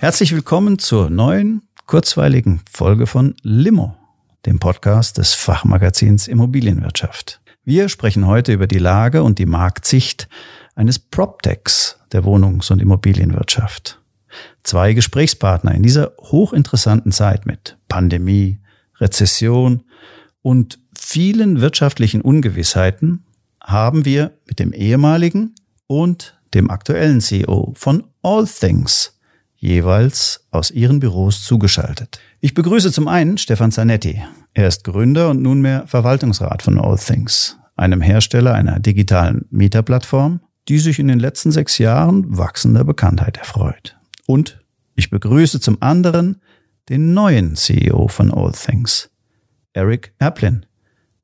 Herzlich willkommen zur neuen, kurzweiligen Folge von Limo, dem Podcast des Fachmagazins Immobilienwirtschaft. Wir sprechen heute über die Lage und die Marktsicht eines PropTechs der Wohnungs- und Immobilienwirtschaft. Zwei Gesprächspartner in dieser hochinteressanten Zeit mit Pandemie, Rezession und vielen wirtschaftlichen Ungewissheiten haben wir mit dem ehemaligen und dem aktuellen CEO von All Things jeweils aus ihren Büros zugeschaltet. Ich begrüße zum einen Stefan Zanetti. Er ist Gründer und nunmehr Verwaltungsrat von All Things, einem Hersteller einer digitalen Mieterplattform, die sich in den letzten sechs Jahren wachsender Bekanntheit erfreut. Und ich begrüße zum anderen den neuen CEO von All Things, Eric Aplin,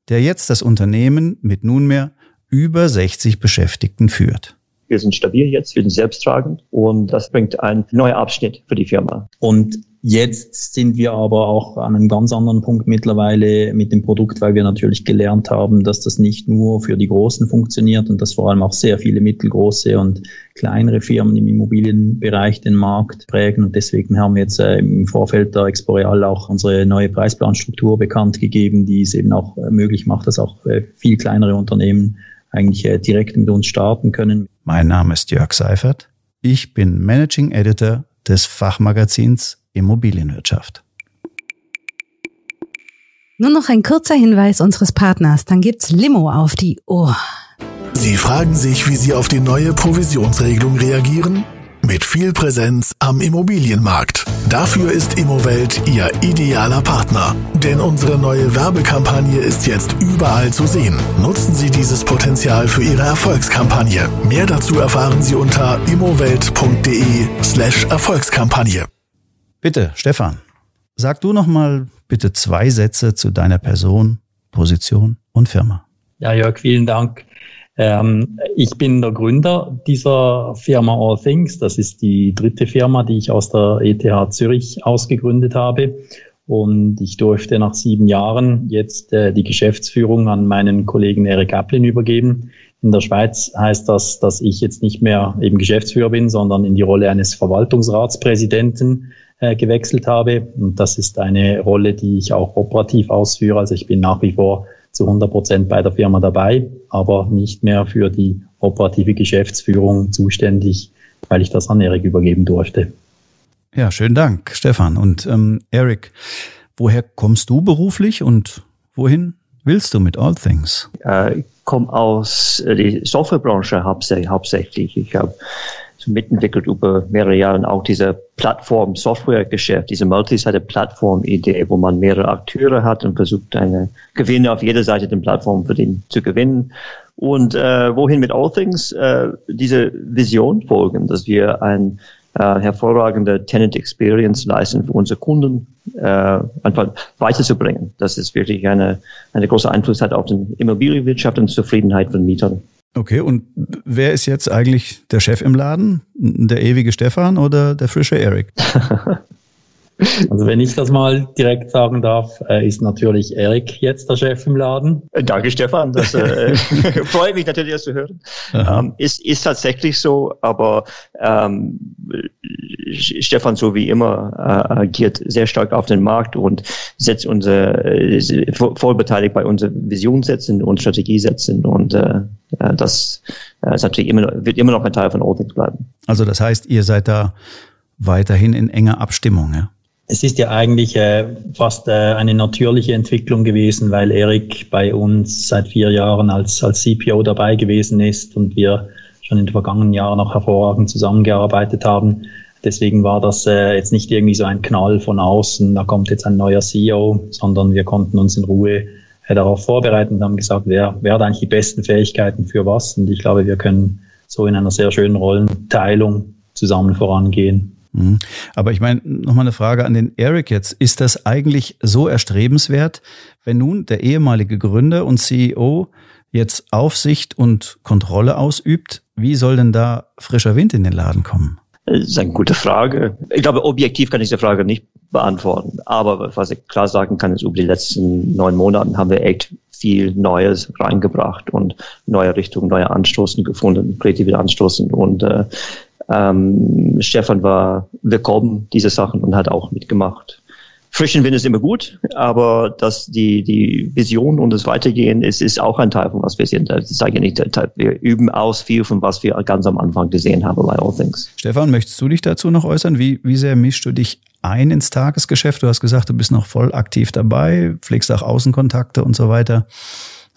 der jetzt das Unternehmen mit nunmehr über 60 Beschäftigten führt. Wir sind stabil jetzt, wir sind selbsttragend und das bringt einen neuen Abschnitt für die Firma. Und Jetzt sind wir aber auch an einem ganz anderen Punkt mittlerweile mit dem Produkt, weil wir natürlich gelernt haben, dass das nicht nur für die Großen funktioniert und dass vor allem auch sehr viele mittelgroße und kleinere Firmen im Immobilienbereich den Markt prägen. Und deswegen haben wir jetzt äh, im Vorfeld der Exporeal auch unsere neue Preisplanstruktur bekannt gegeben, die es eben auch äh, möglich macht, dass auch äh, viel kleinere Unternehmen eigentlich direkt mit uns starten können. Mein Name ist Jörg Seifert. Ich bin Managing Editor des Fachmagazins Immobilienwirtschaft. Nur noch ein kurzer Hinweis unseres Partners, dann gibt's Limo auf die Ohr. Sie fragen sich, wie Sie auf die neue Provisionsregelung reagieren? Mit viel Präsenz am Immobilienmarkt. Dafür ist Immowelt Ihr idealer Partner. Denn unsere neue Werbekampagne ist jetzt überall zu sehen. Nutzen Sie dieses Potenzial für Ihre Erfolgskampagne. Mehr dazu erfahren Sie unter immowelt.de slash Erfolgskampagne. Bitte, Stefan, sag du noch mal bitte zwei Sätze zu deiner Person, Position und Firma. Ja, Jörg, vielen Dank. Ähm, ich bin der Gründer dieser Firma All Things. Das ist die dritte Firma, die ich aus der ETH Zürich ausgegründet habe. Und ich durfte nach sieben Jahren jetzt äh, die Geschäftsführung an meinen Kollegen Eric Aplin übergeben. In der Schweiz heißt das, dass ich jetzt nicht mehr eben Geschäftsführer bin, sondern in die Rolle eines Verwaltungsratspräsidenten äh, gewechselt habe. Und das ist eine Rolle, die ich auch operativ ausführe. Also ich bin nach wie vor zu 100 Prozent bei der Firma dabei, aber nicht mehr für die operative Geschäftsführung zuständig, weil ich das an Erik übergeben durfte. Ja, schönen Dank, Stefan. Und ähm, Eric, woher kommst du beruflich und wohin willst du mit All Things? Äh, ich komme aus äh, der Softwarebranche hauptsächlich. Ich habe mitentwickelt über mehrere Jahre auch diese Plattform-Software-Geschäft, diese Multi-Seite-Plattform-Idee, wo man mehrere Akteure hat und versucht, eine Gewinne auf jeder Seite der Plattform für den zu gewinnen. Und äh, wohin mit All Things äh, diese Vision folgen, dass wir ein äh, hervorragende Tenant Experience leisten für unsere Kunden, äh, einfach weiterzubringen. Das ist wirklich eine, eine große Einfluss hat auf die Immobilienwirtschaft und Zufriedenheit von Mietern. Okay, und wer ist jetzt eigentlich der Chef im Laden? Der ewige Stefan oder der frische Eric? Also wenn ich das mal direkt sagen darf, äh, ist natürlich Erik jetzt der Chef im Laden. Äh, danke, Stefan. Das äh, freut mich natürlich, das zu hören. Ähm, ist, ist tatsächlich so, aber ähm, Stefan, so wie immer, äh, agiert sehr stark auf den Markt und setzt unsere, äh, voll beteiligt bei unserer Vision setzen und Strategie setzen und äh, äh das äh, ist natürlich immer, wird immer noch ein Teil von Oldings bleiben. Also das heißt, ihr seid da weiterhin in enger Abstimmung, ja? Es ist ja eigentlich äh, fast äh, eine natürliche Entwicklung gewesen, weil Erik bei uns seit vier Jahren als, als CPO dabei gewesen ist und wir schon in den vergangenen Jahren auch hervorragend zusammengearbeitet haben. Deswegen war das äh, jetzt nicht irgendwie so ein Knall von außen, da kommt jetzt ein neuer CEO, sondern wir konnten uns in Ruhe äh, darauf vorbereiten und haben gesagt, wer, wer hat eigentlich die besten Fähigkeiten für was. Und ich glaube, wir können so in einer sehr schönen Rollenteilung zusammen vorangehen. Mhm. Aber ich meine, nochmal eine Frage an den Eric jetzt. Ist das eigentlich so erstrebenswert, wenn nun der ehemalige Gründer und CEO jetzt Aufsicht und Kontrolle ausübt? Wie soll denn da frischer Wind in den Laden kommen? Das ist eine gute Frage. Ich glaube, objektiv kann ich diese Frage nicht beantworten. Aber was ich klar sagen kann, ist, über die letzten neun Monate haben wir echt viel Neues reingebracht und neue Richtungen, neue Anstoßen gefunden, kreative Anstoßen. Und äh, ähm, Stefan war willkommen, diese Sachen, und hat auch mitgemacht. Frischen Wind ist immer gut, aber dass die, die Vision und das Weitergehen ist, ist auch ein Teil von was wir sind. Das sage ich nicht, wir üben aus viel von was wir ganz am Anfang gesehen haben bei All Things. Stefan, möchtest du dich dazu noch äußern? Wie, wie sehr mischst du dich ein ins Tagesgeschäft? Du hast gesagt, du bist noch voll aktiv dabei, pflegst auch Außenkontakte und so weiter.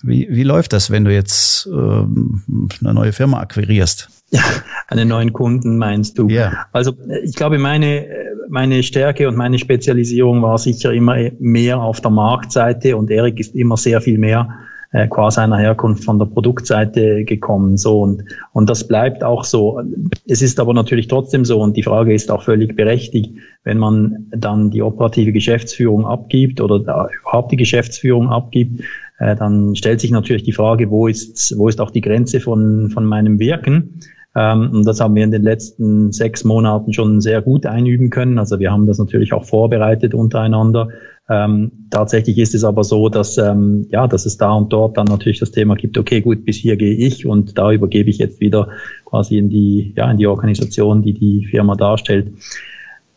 Wie, wie läuft das, wenn du jetzt ähm, eine neue Firma akquirierst? Ja, einen neuen Kunden meinst du? Ja. Also ich glaube, meine, meine Stärke und meine Spezialisierung war sicher immer mehr auf der Marktseite und Erik ist immer sehr viel mehr äh, qua seiner Herkunft von der Produktseite gekommen. So und, und das bleibt auch so. Es ist aber natürlich trotzdem so und die Frage ist auch völlig berechtigt, wenn man dann die operative Geschäftsführung abgibt oder überhaupt die Geschäftsführung abgibt, äh, dann stellt sich natürlich die Frage, wo ist, wo ist auch die Grenze von, von meinem Wirken? Ähm, und das haben wir in den letzten sechs Monaten schon sehr gut einüben können. Also wir haben das natürlich auch vorbereitet untereinander. Ähm, tatsächlich ist es aber so, dass ähm, ja, dass es da und dort dann natürlich das Thema gibt. Okay, gut, bis hier gehe ich und da übergebe ich jetzt wieder quasi in die ja in die Organisation, die die Firma darstellt.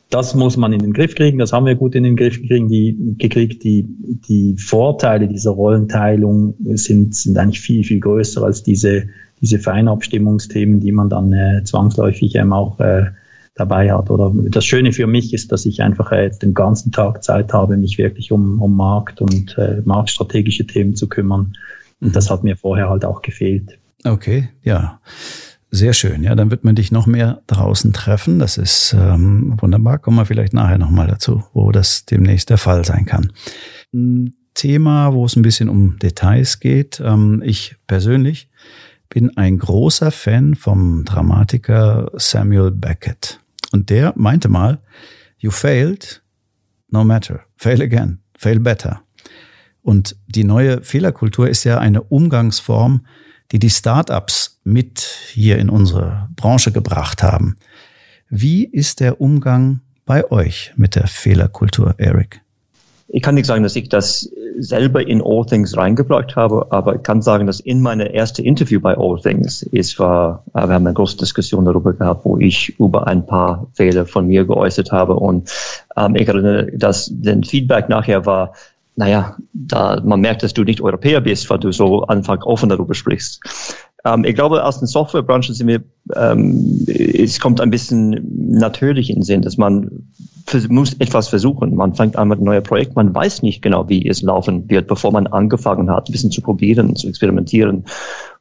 Das muss man in den Griff kriegen. Das haben wir gut in den Griff gekriegt. Die, gekriegt. die, die Vorteile dieser Rollenteilung sind, sind eigentlich viel, viel größer als diese diese Feinabstimmungsthemen, die man dann äh, zwangsläufig ähm, auch äh, dabei hat. Oder das Schöne für mich ist, dass ich einfach äh, den ganzen Tag Zeit habe, mich wirklich um, um Markt und äh, marktstrategische Themen zu kümmern. Und mhm. das hat mir vorher halt auch gefehlt. Okay, ja. Sehr schön. Ja, dann wird man dich noch mehr draußen treffen. Das ist ähm, wunderbar. Kommen wir vielleicht nachher nochmal dazu, wo das demnächst der Fall sein kann. Ein Thema, wo es ein bisschen um Details geht. Ähm, ich persönlich bin ein großer Fan vom Dramatiker Samuel Beckett. Und der meinte mal, you failed, no matter, fail again, fail better. Und die neue Fehlerkultur ist ja eine Umgangsform, die die Startups mit hier in unsere Branche gebracht haben. Wie ist der Umgang bei euch mit der Fehlerkultur, Eric? Ich kann nicht sagen, dass ich das selber in All Things reingebracht habe, aber ich kann sagen, dass in meiner ersten Interview bei All Things, es war, äh, wir haben eine große Diskussion darüber gehabt, wo ich über ein paar Fehler von mir geäußert habe und ähm, ich erinnere, dass den Feedback nachher war, naja, da man merkt, dass du nicht Europäer bist, weil du so einfach offen darüber sprichst. Ähm, ich glaube, aus den Softwarebranchen sind wir, ähm, es kommt ein bisschen natürlich in den Sinn, dass man muss etwas versuchen. Man fängt an mit einem neuen Projekt, man weiß nicht genau, wie es laufen wird, bevor man angefangen hat, ein bisschen zu probieren, zu experimentieren.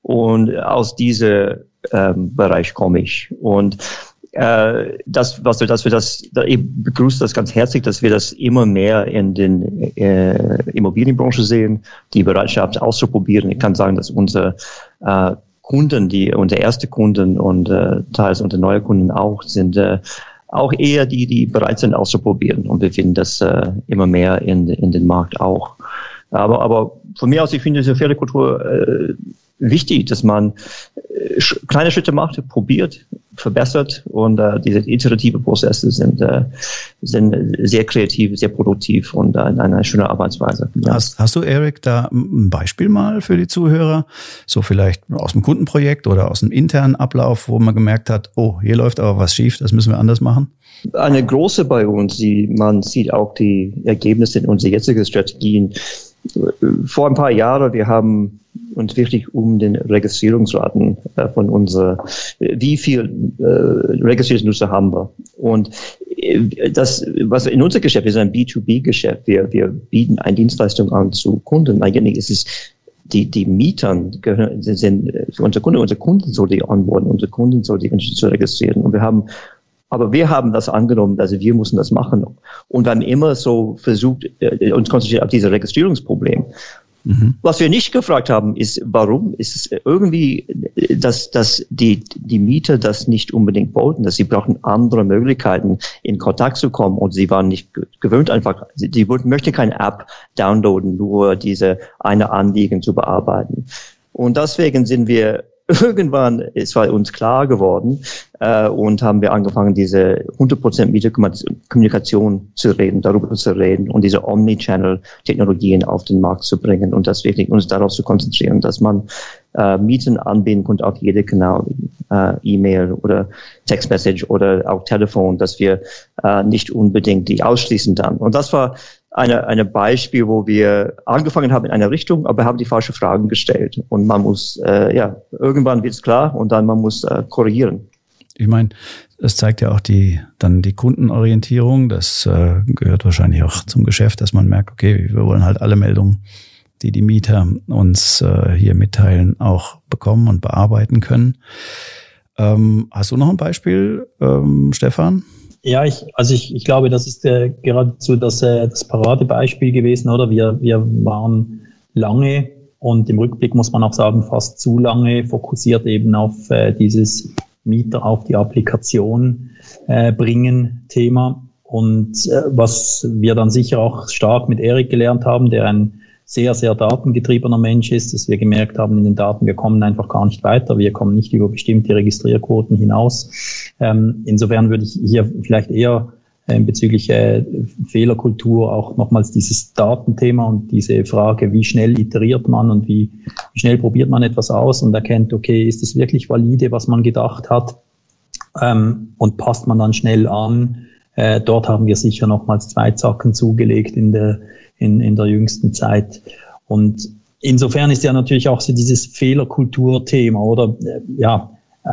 Und aus diesem ähm, Bereich komme ich. Und äh, das, was wir, dass wir das, da, ich begrüße das ganz herzlich, dass wir das immer mehr in den äh, Immobilienbranche sehen, die Bereitschaft auszuprobieren. Ich kann sagen, dass unsere äh, Kunden, die unsere erste Kunden und äh, teils unsere neue Kunden auch sind, äh, auch eher die, die bereit sind auszuprobieren. Und wir finden das äh, immer mehr in, in den Markt auch. Aber, aber von mir aus, ich finde diese Pferdekultur äh, wichtig, dass man äh, kleine Schritte macht, probiert, verbessert und äh, diese iterative Prozesse sind, äh, sind sehr kreativ, sehr produktiv und äh, eine schöne Arbeitsweise. Ja. Hast, hast du, Eric, da ein Beispiel mal für die Zuhörer? So vielleicht aus dem Kundenprojekt oder aus dem internen Ablauf, wo man gemerkt hat, oh, hier läuft aber was schief, das müssen wir anders machen? Eine große bei uns, die, man sieht auch die Ergebnisse in unseren jetzigen Strategien. Vor ein paar Jahren, wir haben uns wirklich um den Registrierungsraten äh, von unserer, wie viel äh, registrierte Nutzer haben wir. Und äh, das, was in unser Geschäft ist ein B2B-Geschäft. Wir, wir bieten eine Dienstleistung an zu Kunden. Eigentlich ist es die, die Mietern gehören, sind für unsere Kunden, unsere Kunden soll die onboarden, unsere Kunden soll die zu registrieren. Und wir haben aber wir haben das angenommen, also wir mussten das machen. Und wir haben immer so versucht, äh, uns konzentriert auf dieses Registrierungsproblem. Mhm. Was wir nicht gefragt haben, ist, warum ist es irgendwie, dass, dass die, die Mieter das nicht unbedingt wollten, dass sie brauchen andere Möglichkeiten, in Kontakt zu kommen und sie waren nicht gewöhnt einfach, sie, sie wollten, möchten keine App downloaden, nur diese eine Anliegen zu bearbeiten. Und deswegen sind wir irgendwann ist bei uns klar geworden äh, und haben wir angefangen, diese 100% Mieterkommunikation zu reden, darüber zu reden und diese Omnichannel-Technologien auf den Markt zu bringen und das wirklich uns darauf zu konzentrieren, dass man äh, Mieten anbinden konnte auf jede Kanal, äh, E-Mail oder Textmessage oder auch Telefon, dass wir äh, nicht unbedingt die ausschließen dann. Und das war eine, eine Beispiel, wo wir angefangen haben in einer Richtung, aber haben die falschen Fragen gestellt. Und man muss, äh, ja, irgendwann wird es klar und dann man muss äh, korrigieren. Ich meine, das zeigt ja auch die, dann die Kundenorientierung. Das äh, gehört wahrscheinlich auch zum Geschäft, dass man merkt, okay, wir wollen halt alle Meldungen, die die Mieter uns äh, hier mitteilen, auch bekommen und bearbeiten können. Ähm, hast du noch ein Beispiel, ähm, Stefan? Ja, ich, also ich, ich glaube, das ist äh, geradezu das, äh, das Paradebeispiel gewesen, oder? Wir, wir waren lange und im Rückblick muss man auch sagen, fast zu lange fokussiert eben auf äh, dieses Mieter auf die Applikation äh, bringen Thema. Und äh, was wir dann sicher auch stark mit Erik gelernt haben, der ein sehr, sehr datengetriebener Mensch ist, dass wir gemerkt haben in den Daten, wir kommen einfach gar nicht weiter, wir kommen nicht über bestimmte Registrierquoten hinaus. Ähm, insofern würde ich hier vielleicht eher äh, bezüglich äh, Fehlerkultur auch nochmals dieses Datenthema und diese Frage, wie schnell iteriert man und wie, wie schnell probiert man etwas aus und erkennt, okay, ist es wirklich valide, was man gedacht hat ähm, und passt man dann schnell an. Äh, dort haben wir sicher nochmals zwei Zacken zugelegt in der in, in der jüngsten Zeit. Und insofern ist ja natürlich auch so dieses Fehlerkulturthema oder äh, ja,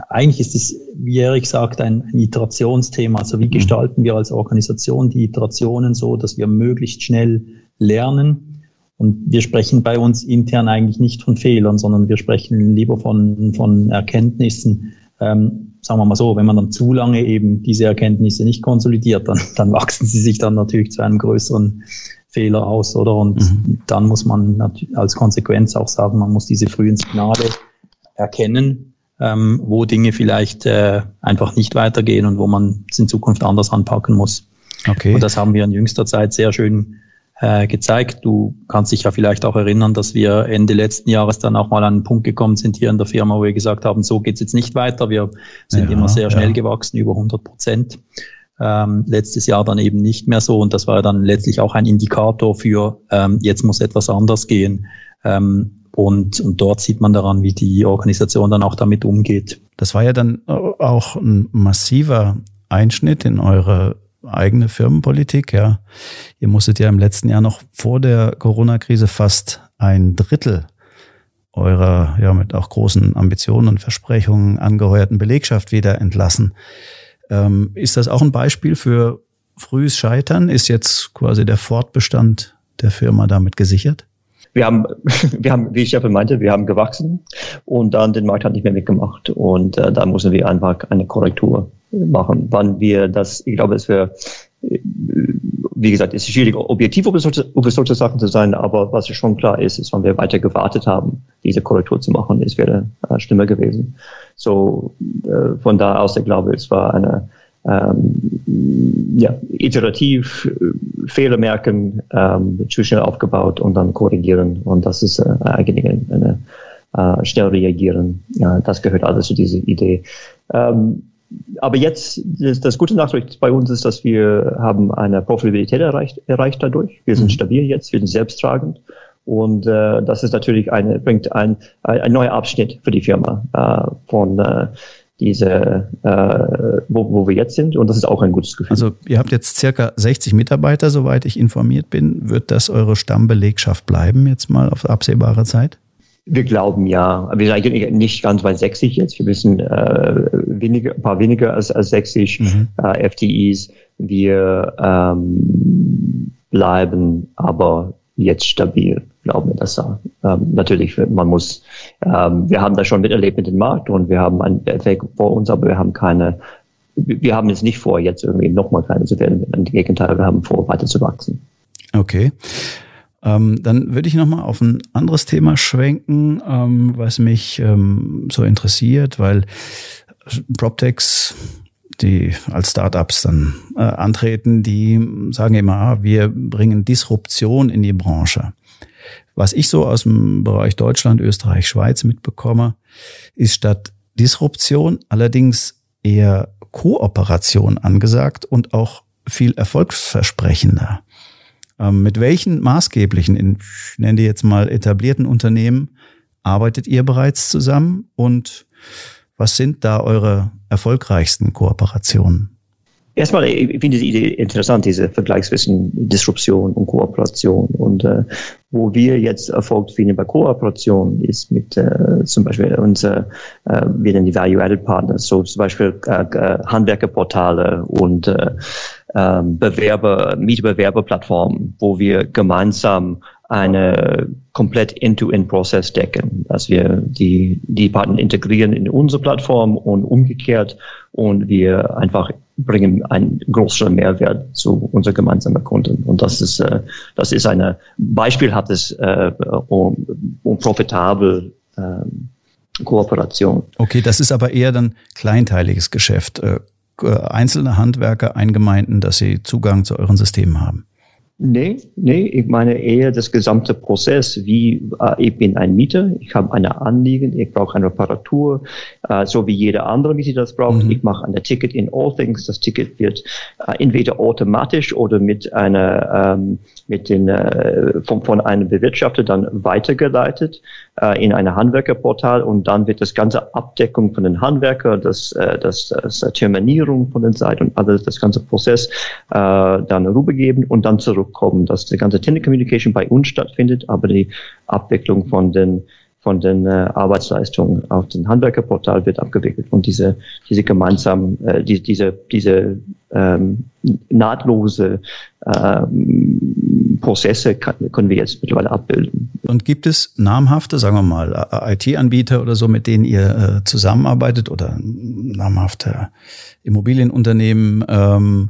eigentlich ist es, wie Erik sagt, ein, ein Iterationsthema. Also wie mhm. gestalten wir als Organisation die Iterationen so, dass wir möglichst schnell lernen? Und wir sprechen bei uns intern eigentlich nicht von Fehlern, sondern wir sprechen lieber von, von Erkenntnissen. Ähm, sagen wir mal so, wenn man dann zu lange eben diese Erkenntnisse nicht konsolidiert, dann, dann wachsen sie sich dann natürlich zu einem größeren Fehler aus, oder? Und mhm. dann muss man als Konsequenz auch sagen, man muss diese frühen Signale erkennen, ähm, wo Dinge vielleicht äh, einfach nicht weitergehen und wo man es in Zukunft anders anpacken muss. Okay. Und das haben wir in jüngster Zeit sehr schön äh, gezeigt. Du kannst dich ja vielleicht auch erinnern, dass wir Ende letzten Jahres dann auch mal an einen Punkt gekommen sind hier in der Firma, wo wir gesagt haben, so geht's jetzt nicht weiter. Wir sind ja, immer sehr schnell ja. gewachsen, über 100 Prozent. Ähm, letztes Jahr dann eben nicht mehr so und das war dann letztlich auch ein Indikator für, ähm, jetzt muss etwas anders gehen. Ähm, und, und dort sieht man daran, wie die Organisation dann auch damit umgeht. Das war ja dann auch ein massiver Einschnitt in eure eigene Firmenpolitik. Ja, ihr musstet ja im letzten Jahr noch vor der Corona-Krise fast ein Drittel eurer ja mit auch großen Ambitionen und Versprechungen angeheuerten Belegschaft wieder entlassen. Ähm, ist das auch ein Beispiel für frühes Scheitern? Ist jetzt quasi der Fortbestand der Firma damit gesichert? Wir haben, wir haben, wie ich ja meinte, wir haben gewachsen und dann den Markt hat nicht mehr mitgemacht und äh, da müssen wir einfach eine Korrektur machen. Wann wir das, ich glaube, es wäre, wie gesagt, es ist schwierig, objektiv über solche, über solche Sachen zu sein, aber was schon klar ist, ist, wenn wir weiter gewartet haben, diese Korrektur zu machen, es wäre äh, schlimmer gewesen. So äh, von da aus, ich glaube, es war eine ähm, ja, iterativ äh, Fehler merken, ähm, zu schnell aufgebaut und dann korrigieren. Und das ist äh, eigentlich eine, eine äh, schnell reagieren. Ja, das gehört alles zu dieser Idee. Ähm, aber jetzt, das, das gute Nachricht bei uns ist, dass wir haben eine Profitabilität erreicht, erreicht dadurch. Wir sind mhm. stabil jetzt, wir sind selbsttragend. Und äh, das ist natürlich eine, bringt ein, ein, ein neuer Abschnitt für die Firma äh, von äh, diese, äh, wo, wo wir jetzt sind. Und das ist auch ein gutes Gefühl. Also ihr habt jetzt circa 60 Mitarbeiter, soweit ich informiert bin. Wird das eure Stammbelegschaft bleiben jetzt mal auf absehbare Zeit? Wir glauben ja. Wir sind eigentlich nicht ganz bei 60 jetzt. Wir wissen äh, weniger, ein paar weniger als, als 60 mhm. äh, FTEs. Wir ähm, bleiben aber jetzt stabil, glauben wir das da. Ähm, natürlich, man muss, ähm, wir haben das schon miterlebt mit dem Markt und wir haben einen Effekt vor uns, aber wir haben keine, wir haben jetzt nicht vor, jetzt irgendwie nochmal kleiner zu werden. Im Gegenteil, wir haben vor, weiter zu wachsen. Okay. Ähm, dann würde ich nochmal auf ein anderes Thema schwenken, ähm, was mich ähm, so interessiert, weil PropTechs, die als Startups dann äh, antreten, die sagen immer, ah, wir bringen Disruption in die Branche. Was ich so aus dem Bereich Deutschland, Österreich, Schweiz mitbekomme, ist statt Disruption allerdings eher Kooperation angesagt und auch viel erfolgsversprechender. Ähm, mit welchen maßgeblichen, ich nenne die jetzt mal etablierten Unternehmen, arbeitet ihr bereits zusammen und was sind da eure erfolgreichsten Kooperationen? Erstmal, ich finde die Idee interessant, diese Vergleich zwischen Disruption und Kooperation. Und äh, wo wir jetzt Erfolg finden bei Kooperation ist mit äh, zum Beispiel unser, äh, wir nennen die Value-Added Partners, so zum Beispiel äh, äh Handwerkerportale und äh, äh, Bewerber, Mietbewerberplattformen, wo wir gemeinsam eine komplett End-to-End-Prozess decken, dass wir die, die Partner integrieren in unsere Plattform und umgekehrt und wir einfach bringen einen größeren Mehrwert zu unseren gemeinsamen Kunden. Und das ist, äh, das ist eine beispielhaftes äh, und, und profitabel äh, Kooperation. Okay, das ist aber eher dann kleinteiliges Geschäft. Äh, einzelne Handwerker eingemeinden, dass sie Zugang zu euren Systemen haben. Nee, nee, ich meine eher das gesamte Prozess, wie äh, ich bin ein Mieter, ich habe eine Anliegen, ich brauche eine Reparatur, äh, so wie jeder andere Mieter das braucht. Mhm. Ich mache ein Ticket in All Things. Das Ticket wird äh, entweder automatisch oder mit einer ähm, mit den äh, von, von einem Bewirtschafter dann weitergeleitet äh, in ein Handwerkerportal und dann wird das ganze Abdeckung von den Handwerker, das äh, das, das Terminierung von den Seiten und alles, das ganze Prozess äh, dann rübergeben und dann zurück zurückkommen, dass die ganze Tenant Communication bei uns stattfindet, aber die Abwicklung von den von den äh, Arbeitsleistungen auf dem Handwerkerportal wird abgewickelt und diese diese gemeinsam äh, die, diese diese ähm, nahtlose ähm, Prozesse kann, können wir jetzt mittlerweile abbilden. Und gibt es namhafte, sagen wir mal, IT-Anbieter oder so, mit denen ihr äh, zusammenarbeitet oder namhafte Immobilienunternehmen, ähm,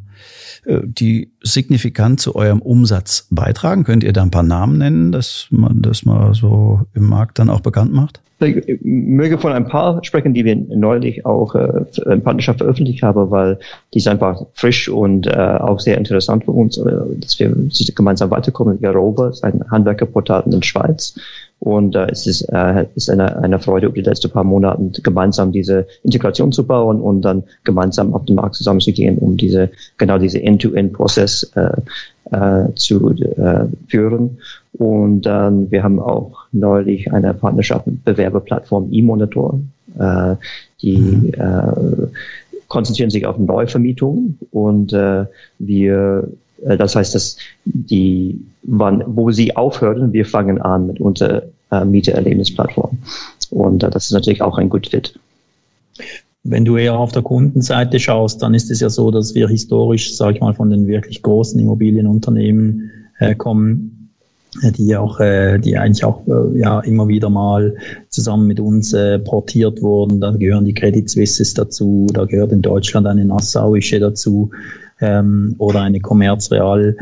äh, die signifikant zu eurem Umsatz beitragen? Könnt ihr da ein paar Namen nennen, dass man das mal so im Markt dann auch bekannt macht? Ich möge von ein paar sprechen, die wir neulich auch äh, in Partnerschaft veröffentlicht haben, weil die ist einfach frisch und äh, auch sehr interessant für uns, äh, dass wir gemeinsam weiterkommen. Garoba ist ein Handwerkerportal in der Schweiz und äh, es ist, äh, ist eine, eine Freude, über die letzten paar Monate gemeinsam diese Integration zu bauen und dann gemeinsam auf den Markt zusammenzugehen, um diese genau diese End-to-End-Prozess äh, äh, zu äh, führen. Und dann wir haben auch neulich eine Partnerschaft mit Bewerberplattform eMonitor, äh, die mhm. äh, konzentrieren sich auf Neuvermietungen und äh, wir äh, das heißt, dass die, wann, wo sie aufhören, wir fangen an mit unserer äh, Mietererlebnisplattform. Und äh, das ist natürlich auch ein Good Fit. Wenn du eher auf der Kundenseite schaust, dann ist es ja so, dass wir historisch, sage ich mal, von den wirklich großen Immobilienunternehmen äh, kommen, die auch, äh, die eigentlich auch äh, ja immer wieder mal zusammen mit uns äh, portiert wurden. Da gehören die Credit Suisses dazu, da gehört in Deutschland eine Nassauische dazu ähm, oder eine Commerz Real.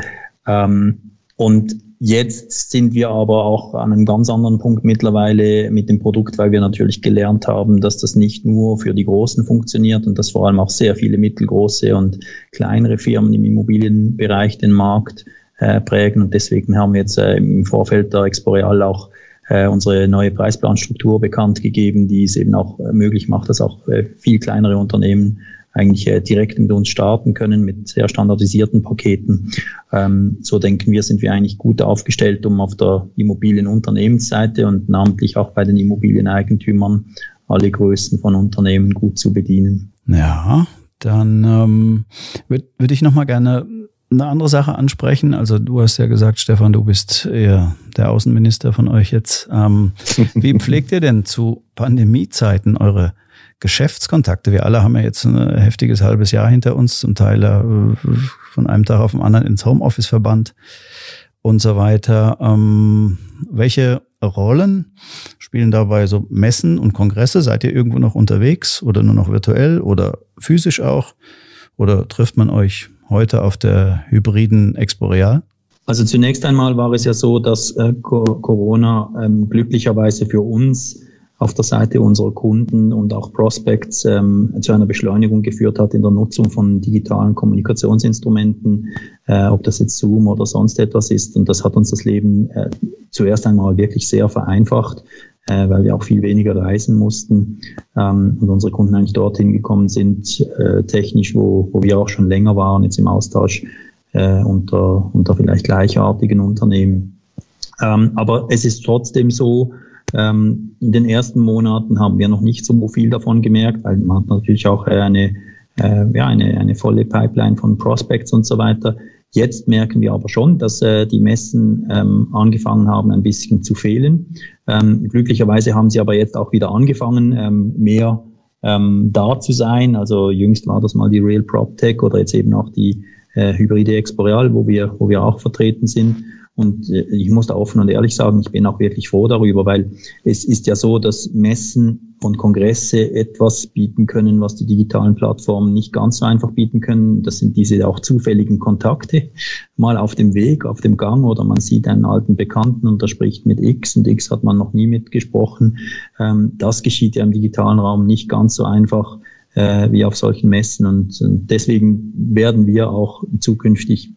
Ähm, und Jetzt sind wir aber auch an einem ganz anderen Punkt mittlerweile mit dem Produkt, weil wir natürlich gelernt haben, dass das nicht nur für die Großen funktioniert und dass vor allem auch sehr viele mittelgroße und kleinere Firmen im Immobilienbereich den Markt äh, prägen. Und deswegen haben wir jetzt äh, im Vorfeld der Exporeal auch äh, unsere neue Preisplanstruktur bekannt gegeben, die es eben auch möglich macht, dass auch viel kleinere Unternehmen eigentlich direkt mit uns starten können mit sehr standardisierten Paketen. Ähm, so denken wir, sind wir eigentlich gut aufgestellt, um auf der Immobilienunternehmensseite und namentlich auch bei den Immobilieneigentümern alle Größen von Unternehmen gut zu bedienen. Ja, dann ähm, würde würd ich noch mal gerne eine andere Sache ansprechen. Also du hast ja gesagt, Stefan, du bist eher der Außenminister von euch jetzt. Ähm, wie pflegt ihr denn zu Pandemiezeiten eure Geschäftskontakte. Wir alle haben ja jetzt ein heftiges halbes Jahr hinter uns, zum Teil äh, von einem Tag auf den anderen ins Homeoffice verbannt und so weiter. Ähm, welche Rollen spielen dabei so Messen und Kongresse? Seid ihr irgendwo noch unterwegs oder nur noch virtuell oder physisch auch? Oder trifft man euch heute auf der hybriden Expo? Also zunächst einmal war es ja so, dass äh, Corona ähm, glücklicherweise für uns auf der Seite unserer Kunden und auch Prospects ähm, zu einer Beschleunigung geführt hat in der Nutzung von digitalen Kommunikationsinstrumenten, äh, ob das jetzt Zoom oder sonst etwas ist. Und das hat uns das Leben äh, zuerst einmal wirklich sehr vereinfacht, äh, weil wir auch viel weniger reisen mussten ähm, und unsere Kunden eigentlich dorthin gekommen sind, äh, technisch, wo, wo wir auch schon länger waren, jetzt im Austausch äh, unter, unter vielleicht gleichartigen Unternehmen. Ähm, aber es ist trotzdem so, ähm, in den ersten Monaten haben wir noch nicht so viel davon gemerkt, weil man hat natürlich auch eine, äh, ja, eine, eine volle Pipeline von Prospects und so weiter. Jetzt merken wir aber schon, dass äh, die Messen ähm, angefangen haben, ein bisschen zu fehlen. Ähm, glücklicherweise haben sie aber jetzt auch wieder angefangen, ähm, mehr ähm, da zu sein. Also jüngst war das mal die Real PropTech oder jetzt eben auch die äh, Hybride Exporeal, wo wir, wo wir auch vertreten sind. Und äh, ich muss da offen und ehrlich sagen, ich bin auch wirklich froh darüber, weil es ist ja so, dass Messen und Kongresse etwas bieten können, was die digitalen Plattformen nicht ganz so einfach bieten können. Das sind diese auch zufälligen Kontakte, mal auf dem Weg, auf dem Gang oder man sieht einen alten Bekannten und der spricht mit X und X hat man noch nie mitgesprochen. Ähm, das geschieht ja im digitalen Raum nicht ganz so einfach äh, wie auf solchen Messen und deswegen werden wir auch zukünftig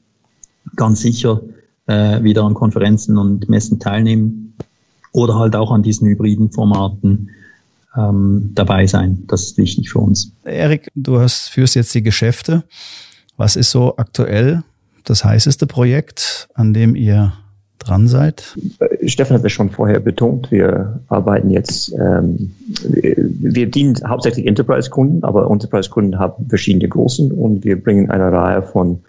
ganz sicher äh, wieder an Konferenzen und Messen teilnehmen oder halt auch an diesen hybriden Formaten ähm, dabei sein. Das ist wichtig für uns. Erik, du hast, führst jetzt die Geschäfte. Was ist so aktuell das heißeste Projekt, an dem ihr dran seid? Stefan hat es schon vorher betont, wir arbeiten jetzt, ähm, wir dienen hauptsächlich Enterprise-Kunden, aber Enterprise-Kunden haben verschiedene Größen und wir bringen eine Reihe von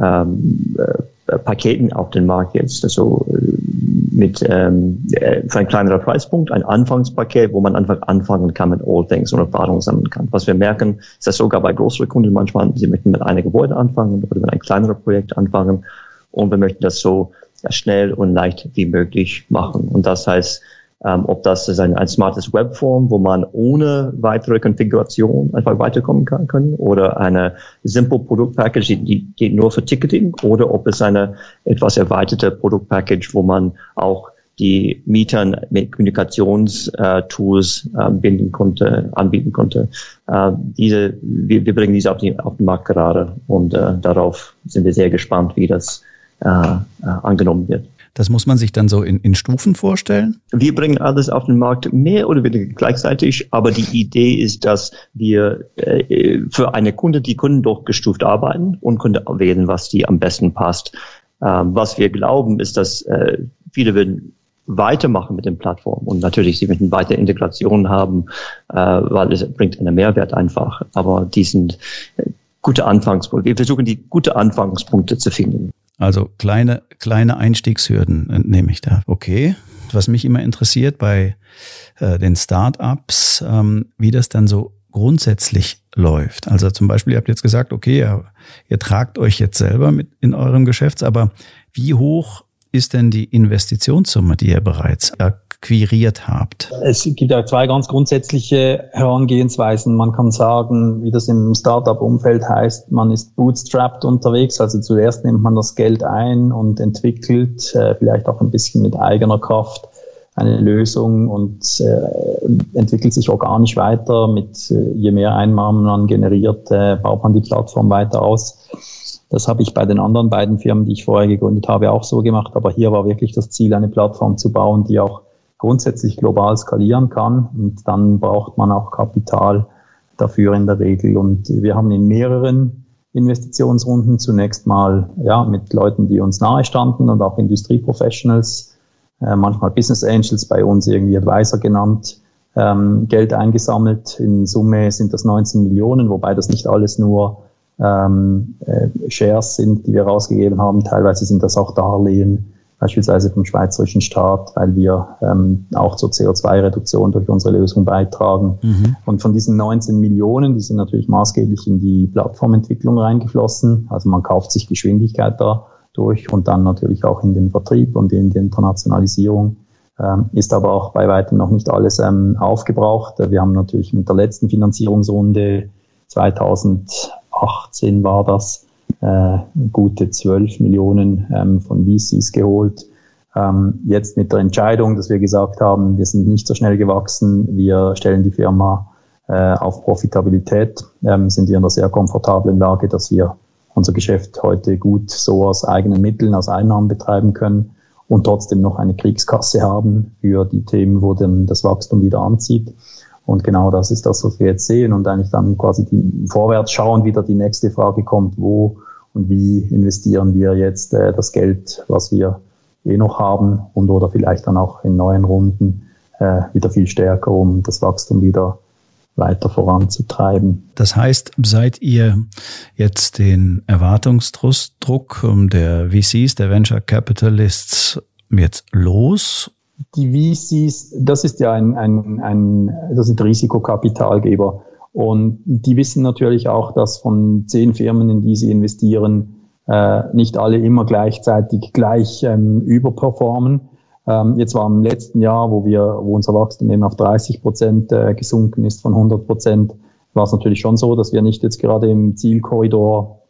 ähm, äh, äh, Paketen auf den Markt jetzt. Also äh, mit ähm, äh, für ein kleinerer Preispunkt, ein Anfangspaket, wo man einfach anfangen kann mit All Things und Erfahrungen sammeln kann. Was wir merken, ist dass sogar bei größeren Kunden manchmal, sie möchten mit einem Gebäude anfangen oder mit einem kleineren Projekt anfangen und wir möchten das so schnell und leicht wie möglich machen. Und das heißt, ähm, ob das ist ein, ein smartes Webform, wo man ohne weitere Konfiguration einfach weiterkommen kann, können, oder eine simple Produktpackage, die, die geht nur für Ticketing, oder ob es eine etwas erweiterte Produktpackage, wo man auch die Mietern mit Kommunikationstools äh, binden konnte, anbieten konnte. Äh, diese, wir, wir bringen diese auf, die, auf den Markt gerade und äh, darauf sind wir sehr gespannt, wie das äh, äh, angenommen wird. Das muss man sich dann so in, in Stufen vorstellen? Wir bringen alles auf den Markt mehr oder weniger gleichzeitig, aber die Idee ist, dass wir äh, für eine Kunde, die Kunden durchgestuft arbeiten und Kunde wählen, was die am besten passt. Ähm, was wir glauben, ist, dass äh, viele werden weitermachen mit den Plattformen und natürlich sie möchten weiter Integration haben, äh, weil es bringt einen Mehrwert einfach. Aber die sind äh, gute Anfangspunkte. Wir versuchen die gute Anfangspunkte zu finden. Also kleine, kleine Einstiegshürden äh, nehme ich da. Okay. Was mich immer interessiert bei äh, den Startups, ähm, wie das dann so grundsätzlich läuft. Also zum Beispiel, ihr habt jetzt gesagt, okay, ihr, ihr tragt euch jetzt selber mit in eurem Geschäft, aber wie hoch ist denn die Investitionssumme, die ihr bereits akquiriert habt? Es gibt ja zwei ganz grundsätzliche Herangehensweisen. Man kann sagen, wie das im Startup-Umfeld heißt, man ist bootstrapped unterwegs. Also zuerst nimmt man das Geld ein und entwickelt äh, vielleicht auch ein bisschen mit eigener Kraft eine Lösung und äh, entwickelt sich organisch weiter. Mit äh, je mehr Einnahmen man generiert, äh, baut man die Plattform weiter aus. Das habe ich bei den anderen beiden Firmen, die ich vorher gegründet habe, auch so gemacht. Aber hier war wirklich das Ziel, eine Plattform zu bauen, die auch grundsätzlich global skalieren kann. Und dann braucht man auch Kapital dafür in der Regel. Und wir haben in mehreren Investitionsrunden zunächst mal ja, mit Leuten, die uns nahe standen und auch Industrieprofessionals, äh, manchmal Business Angels, bei uns irgendwie Advisor genannt, ähm, Geld eingesammelt. In Summe sind das 19 Millionen, wobei das nicht alles nur ähm, äh, Shares sind, die wir rausgegeben haben. Teilweise sind das auch Darlehen, beispielsweise vom schweizerischen Staat, weil wir ähm, auch zur CO2-Reduktion durch unsere Lösung beitragen. Mhm. Und von diesen 19 Millionen, die sind natürlich maßgeblich in die Plattformentwicklung reingeflossen. Also man kauft sich Geschwindigkeit dadurch und dann natürlich auch in den Vertrieb und in die Internationalisierung. Ähm, ist aber auch bei weitem noch nicht alles ähm, aufgebraucht. Wir haben natürlich mit der letzten Finanzierungsrunde 2000 2018 war das, äh, gute 12 Millionen ähm, von VCs geholt. Ähm, jetzt mit der Entscheidung, dass wir gesagt haben, wir sind nicht so schnell gewachsen, wir stellen die Firma äh, auf Profitabilität, ähm, sind wir in einer sehr komfortablen Lage, dass wir unser Geschäft heute gut so aus eigenen Mitteln, aus Einnahmen betreiben können und trotzdem noch eine Kriegskasse haben für die Themen, wo dann das Wachstum wieder anzieht. Und genau das ist das, was wir jetzt sehen und eigentlich dann quasi die, vorwärts schauen, wieder die nächste Frage kommt, wo und wie investieren wir jetzt äh, das Geld, was wir eh noch haben und oder vielleicht dann auch in neuen Runden äh, wieder viel stärker, um das Wachstum wieder weiter voranzutreiben. Das heißt, seid ihr jetzt den Erwartungsdruck der VCs, der Venture Capitalists jetzt los? Die VCs, das ist ja ein, ein, ein das sind Risikokapitalgeber. Und die wissen natürlich auch, dass von zehn Firmen, in die sie investieren, äh, nicht alle immer gleichzeitig gleich ähm, überperformen. Ähm, jetzt war im letzten Jahr, wo wir, wo unser Wachstum eben auf 30 Prozent äh, gesunken ist von 100 Prozent, war es natürlich schon so, dass wir nicht jetzt gerade im Zielkorridor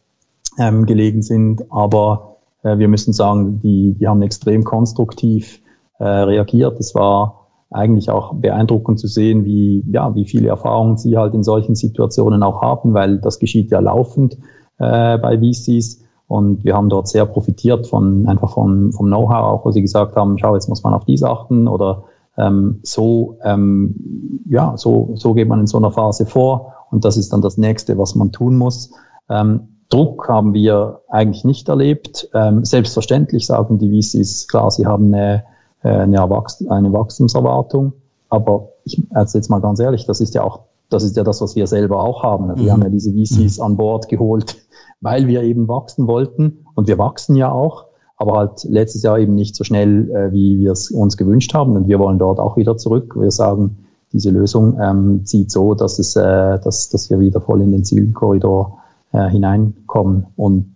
ähm, gelegen sind, aber äh, wir müssen sagen, die, die haben extrem konstruktiv äh, reagiert. Es war eigentlich auch beeindruckend zu sehen, wie, ja, wie viele Erfahrungen sie halt in solchen Situationen auch haben, weil das geschieht ja laufend äh, bei VCs. Und wir haben dort sehr profitiert von einfach vom, vom Know-how, auch wo sie gesagt haben, schau, jetzt muss man auf dies achten oder ähm, so, ähm, ja, so, so geht man in so einer Phase vor und das ist dann das nächste, was man tun muss. Ähm, Druck haben wir eigentlich nicht erlebt. Ähm, selbstverständlich sagen die VCs, klar, sie haben eine, eine, Erwachs eine Wachstumserwartung, aber ich, also jetzt mal ganz ehrlich, das ist ja auch das ist ja das, was wir selber auch haben. Also mhm. Wir haben ja diese VCs mhm. an Bord geholt, weil wir eben wachsen wollten. Und wir wachsen ja auch, aber halt letztes Jahr eben nicht so schnell, äh, wie wir es uns gewünscht haben. Und wir wollen dort auch wieder zurück. Wir sagen, diese Lösung ähm, sieht so, dass, es, äh, dass, dass wir wieder voll in den Zielkorridor äh, hineinkommen. Und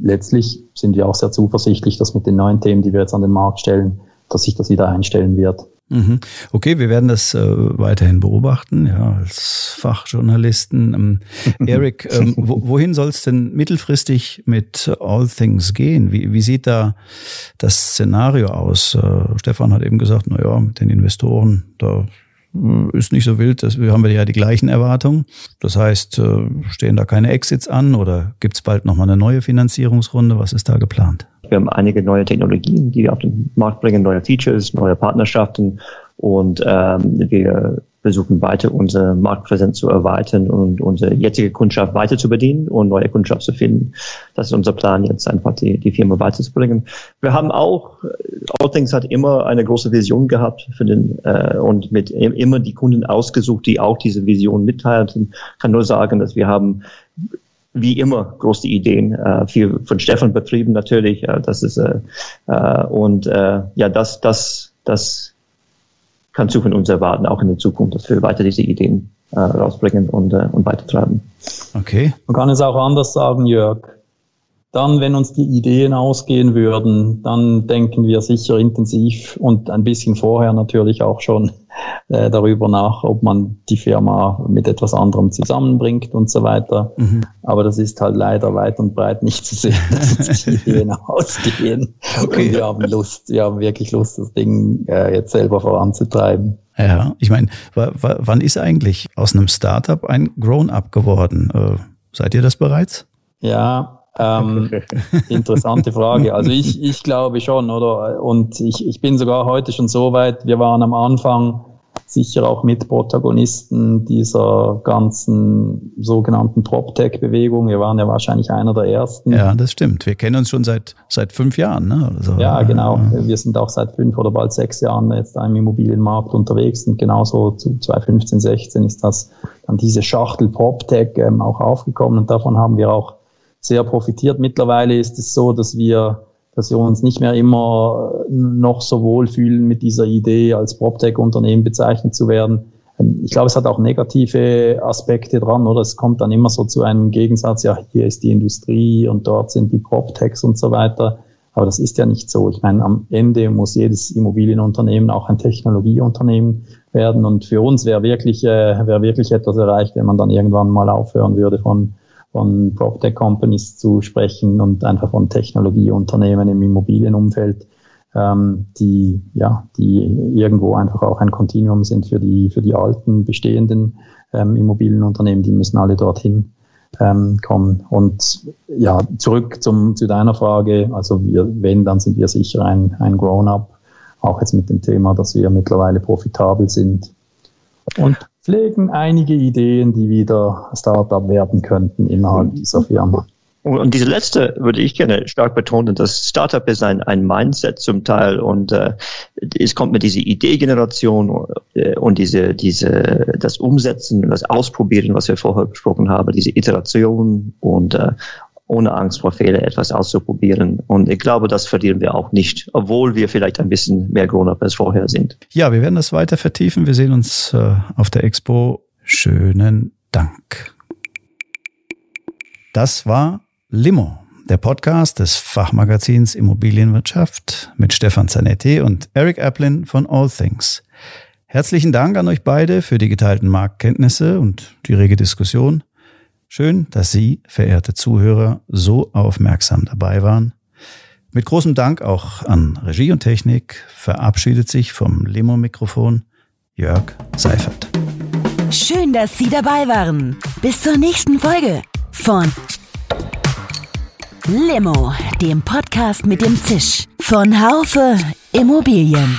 letztlich sind wir auch sehr zuversichtlich, dass mit den neuen Themen, die wir jetzt an den Markt stellen, dass sich das wieder einstellen wird. Mhm. Okay, wir werden das äh, weiterhin beobachten, ja, als Fachjournalisten. Ähm, Eric, ähm, wo, wohin soll es denn mittelfristig mit All Things gehen? Wie, wie sieht da das Szenario aus? Äh, Stefan hat eben gesagt, na ja, mit den Investoren, da äh, ist nicht so wild, dass wir haben ja die gleichen Erwartungen. Das heißt, äh, stehen da keine Exits an oder gibt es bald nochmal eine neue Finanzierungsrunde? Was ist da geplant? Wir haben einige neue Technologien, die wir auf den Markt bringen, neue Features, neue Partnerschaften und ähm, wir versuchen weiter unsere Marktpräsenz zu erweitern und unsere jetzige Kundschaft weiter zu bedienen und neue Kundschaft zu finden. Das ist unser Plan, jetzt einfach die, die Firma weiterzubringen. Wir haben auch, Allthings hat immer eine große Vision gehabt für den, äh, und mit immer die Kunden ausgesucht, die auch diese Vision mitteilten. Ich kann nur sagen, dass wir haben wie immer große Ideen, äh, viel von Stefan betrieben natürlich. Äh, das ist äh, äh, und äh, ja, das, das, das kannst du von uns erwarten, auch in der Zukunft, dass wir weiter diese Ideen äh, rausbringen und, äh, und weitertreiben. Okay. Man kann es auch anders sagen, Jörg. Dann, wenn uns die Ideen ausgehen würden, dann denken wir sicher intensiv und ein bisschen vorher natürlich auch schon äh, darüber nach, ob man die Firma mit etwas anderem zusammenbringt und so weiter. Mhm. Aber das ist halt leider weit und breit nicht zu sehen, dass uns die Ideen ausgehen. Okay. Und wir haben Lust, wir haben wirklich Lust, das Ding äh, jetzt selber voranzutreiben. Ja, ich meine, wann ist eigentlich aus einem Startup ein Grown-up geworden? Äh, seid ihr das bereits? Ja, ähm, interessante Frage. Also ich, ich glaube schon, oder? Und ich, ich bin sogar heute schon so weit, wir waren am Anfang sicher auch mit Protagonisten dieser ganzen sogenannten PropTech-Bewegung. Wir waren ja wahrscheinlich einer der ersten. Ja, das stimmt. Wir kennen uns schon seit, seit fünf Jahren. Ne? So. Ja, genau. Wir sind auch seit fünf oder bald sechs Jahren jetzt im Immobilienmarkt unterwegs und genauso zu 2015, 16 ist das dann diese Schachtel PropTech ähm, auch aufgekommen und davon haben wir auch sehr profitiert. Mittlerweile ist es so, dass wir, dass wir uns nicht mehr immer noch so wohl fühlen mit dieser Idee, als PropTech-Unternehmen bezeichnet zu werden. Ähm, ich glaube, es hat auch negative Aspekte dran, oder? Es kommt dann immer so zu einem Gegensatz, ja, hier ist die Industrie und dort sind die PropTechs und so weiter. Aber das ist ja nicht so. Ich meine, am Ende muss jedes Immobilienunternehmen auch ein Technologieunternehmen werden. Und für uns wäre wirklich, äh, wäre wirklich etwas erreicht, wenn man dann irgendwann mal aufhören würde, von von PropTech Companies zu sprechen und einfach von Technologieunternehmen im Immobilienumfeld, ähm, die, ja, die irgendwo einfach auch ein Kontinuum sind für die, für die alten bestehenden ähm, Immobilienunternehmen, die müssen alle dorthin ähm, kommen. Und ja, zurück zum, zu deiner Frage, also wir, wenn, dann sind wir sicher ein, ein Grown-up, auch jetzt mit dem Thema, dass wir mittlerweile profitabel sind und pflegen einige Ideen, die wieder Startup werden könnten innerhalb dieser Firma. Und diese letzte würde ich gerne stark betonen, dass Startup ist ein, ein Mindset zum Teil und äh, es kommt mit dieser Ideegeneration äh, und diese, diese, das Umsetzen, das Ausprobieren, was wir vorher besprochen haben, diese Iteration und äh, ohne Angst vor Fehler etwas auszuprobieren. Und ich glaube, das verlieren wir auch nicht, obwohl wir vielleicht ein bisschen mehr Grown-up als vorher sind. Ja, wir werden das weiter vertiefen. Wir sehen uns äh, auf der Expo. Schönen Dank. Das war Limo, der Podcast des Fachmagazins Immobilienwirtschaft mit Stefan Zanetti und Eric Applin von All Things. Herzlichen Dank an euch beide für die geteilten Marktkenntnisse und die rege Diskussion. Schön, dass Sie, verehrte Zuhörer, so aufmerksam dabei waren. Mit großem Dank auch an Regie und Technik verabschiedet sich vom Limo-Mikrofon Jörg Seifert. Schön, dass Sie dabei waren. Bis zur nächsten Folge von Limo, dem Podcast mit dem Zisch von Haufe Immobilien.